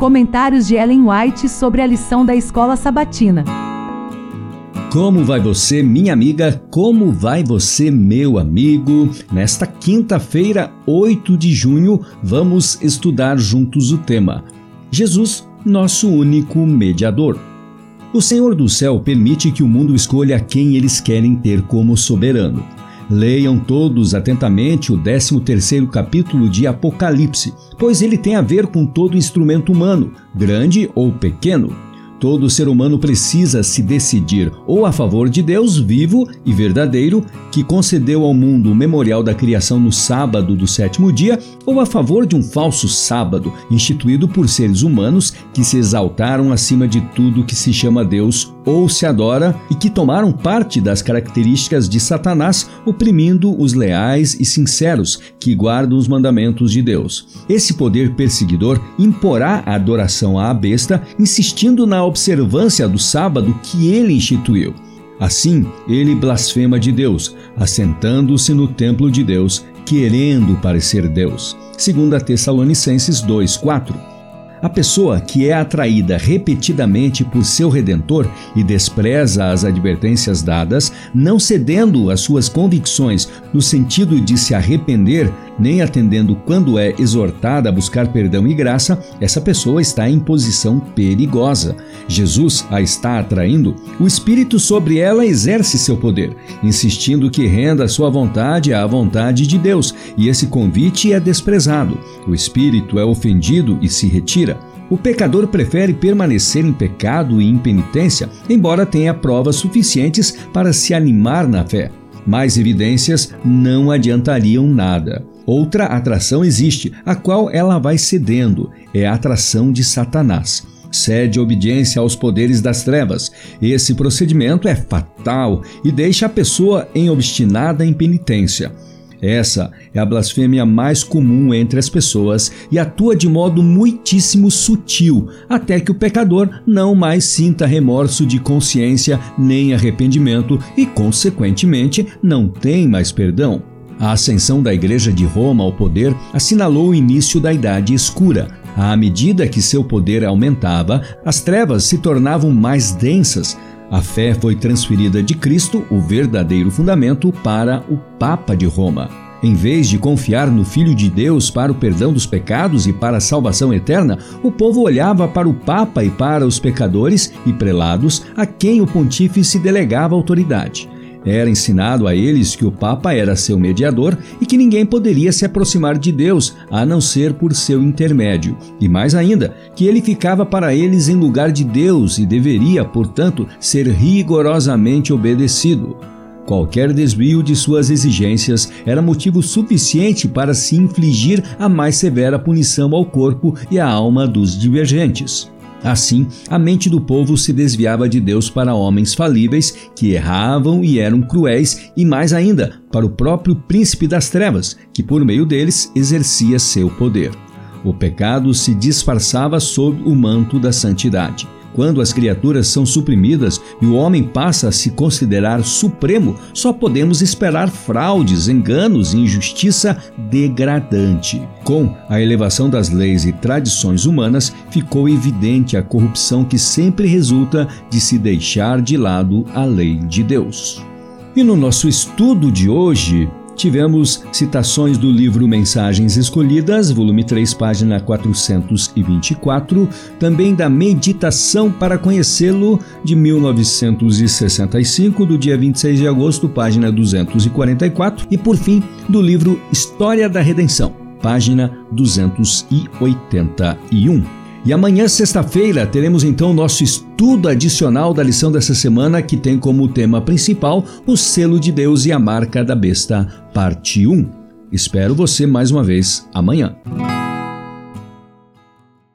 Comentários de Ellen White sobre a lição da escola sabatina. Como vai você, minha amiga? Como vai você, meu amigo? Nesta quinta-feira, 8 de junho, vamos estudar juntos o tema Jesus, nosso único mediador. O Senhor do céu permite que o mundo escolha quem eles querem ter como soberano. Leiam todos atentamente o 13º capítulo de Apocalipse, pois ele tem a ver com todo instrumento humano, grande ou pequeno. Todo ser humano precisa se decidir ou a favor de Deus vivo e verdadeiro, que concedeu ao mundo o memorial da criação no sábado do sétimo dia, ou a favor de um falso sábado, instituído por seres humanos que se exaltaram acima de tudo que se chama Deus ou se adora e que tomaram parte das características de Satanás, oprimindo os leais e sinceros que guardam os mandamentos de Deus. Esse poder perseguidor imporá a adoração à besta, insistindo na observância do sábado que ele instituiu. Assim, ele blasfema de Deus, assentando-se no templo de Deus, querendo parecer Deus. Segundo Tessalonicenses 2:4. A pessoa que é atraída repetidamente por seu redentor e despreza as advertências dadas, não cedendo às suas convicções no sentido de se arrepender, nem atendendo quando é exortada a buscar perdão e graça, essa pessoa está em posição perigosa. Jesus a está atraindo, o Espírito sobre ela exerce seu poder, insistindo que renda sua vontade à vontade de Deus, e esse convite é desprezado. O Espírito é ofendido e se retira. O pecador prefere permanecer em pecado e impenitência, embora tenha provas suficientes para se animar na fé. Mais evidências não adiantariam nada. Outra atração existe, a qual ela vai cedendo: é a atração de Satanás. Cede obediência aos poderes das trevas. Esse procedimento é fatal e deixa a pessoa em obstinada impenitência. Essa é a blasfêmia mais comum entre as pessoas e atua de modo muitíssimo sutil, até que o pecador não mais sinta remorso de consciência nem arrependimento e, consequentemente, não tem mais perdão. A ascensão da Igreja de Roma ao poder assinalou o início da Idade Escura. À medida que seu poder aumentava, as trevas se tornavam mais densas, a fé foi transferida de Cristo, o verdadeiro fundamento, para o Papa de Roma. Em vez de confiar no Filho de Deus para o perdão dos pecados e para a salvação eterna, o povo olhava para o Papa e para os pecadores e prelados a quem o pontífice delegava autoridade. Era ensinado a eles que o Papa era seu mediador e que ninguém poderia se aproximar de Deus a não ser por seu intermédio. E mais ainda, que ele ficava para eles em lugar de Deus e deveria, portanto, ser rigorosamente obedecido. Qualquer desvio de suas exigências era motivo suficiente para se infligir a mais severa punição ao corpo e à alma dos divergentes. Assim, a mente do povo se desviava de Deus para homens falíveis que erravam e eram cruéis, e mais ainda, para o próprio príncipe das trevas, que por meio deles exercia seu poder. O pecado se disfarçava sob o manto da santidade. Quando as criaturas são suprimidas e o homem passa a se considerar supremo, só podemos esperar fraudes, enganos e injustiça degradante. Com a elevação das leis e tradições humanas, ficou evidente a corrupção que sempre resulta de se deixar de lado a lei de Deus. E no nosso estudo de hoje, Tivemos citações do livro Mensagens Escolhidas, volume 3, página 424, também da Meditação para Conhecê-lo, de 1965, do dia 26 de agosto, página 244, e por fim, do livro História da Redenção, página 281. E amanhã, sexta-feira, teremos então nosso estudo adicional da lição dessa semana, que tem como tema principal o selo de Deus e a marca da besta, parte 1. Espero você mais uma vez amanhã.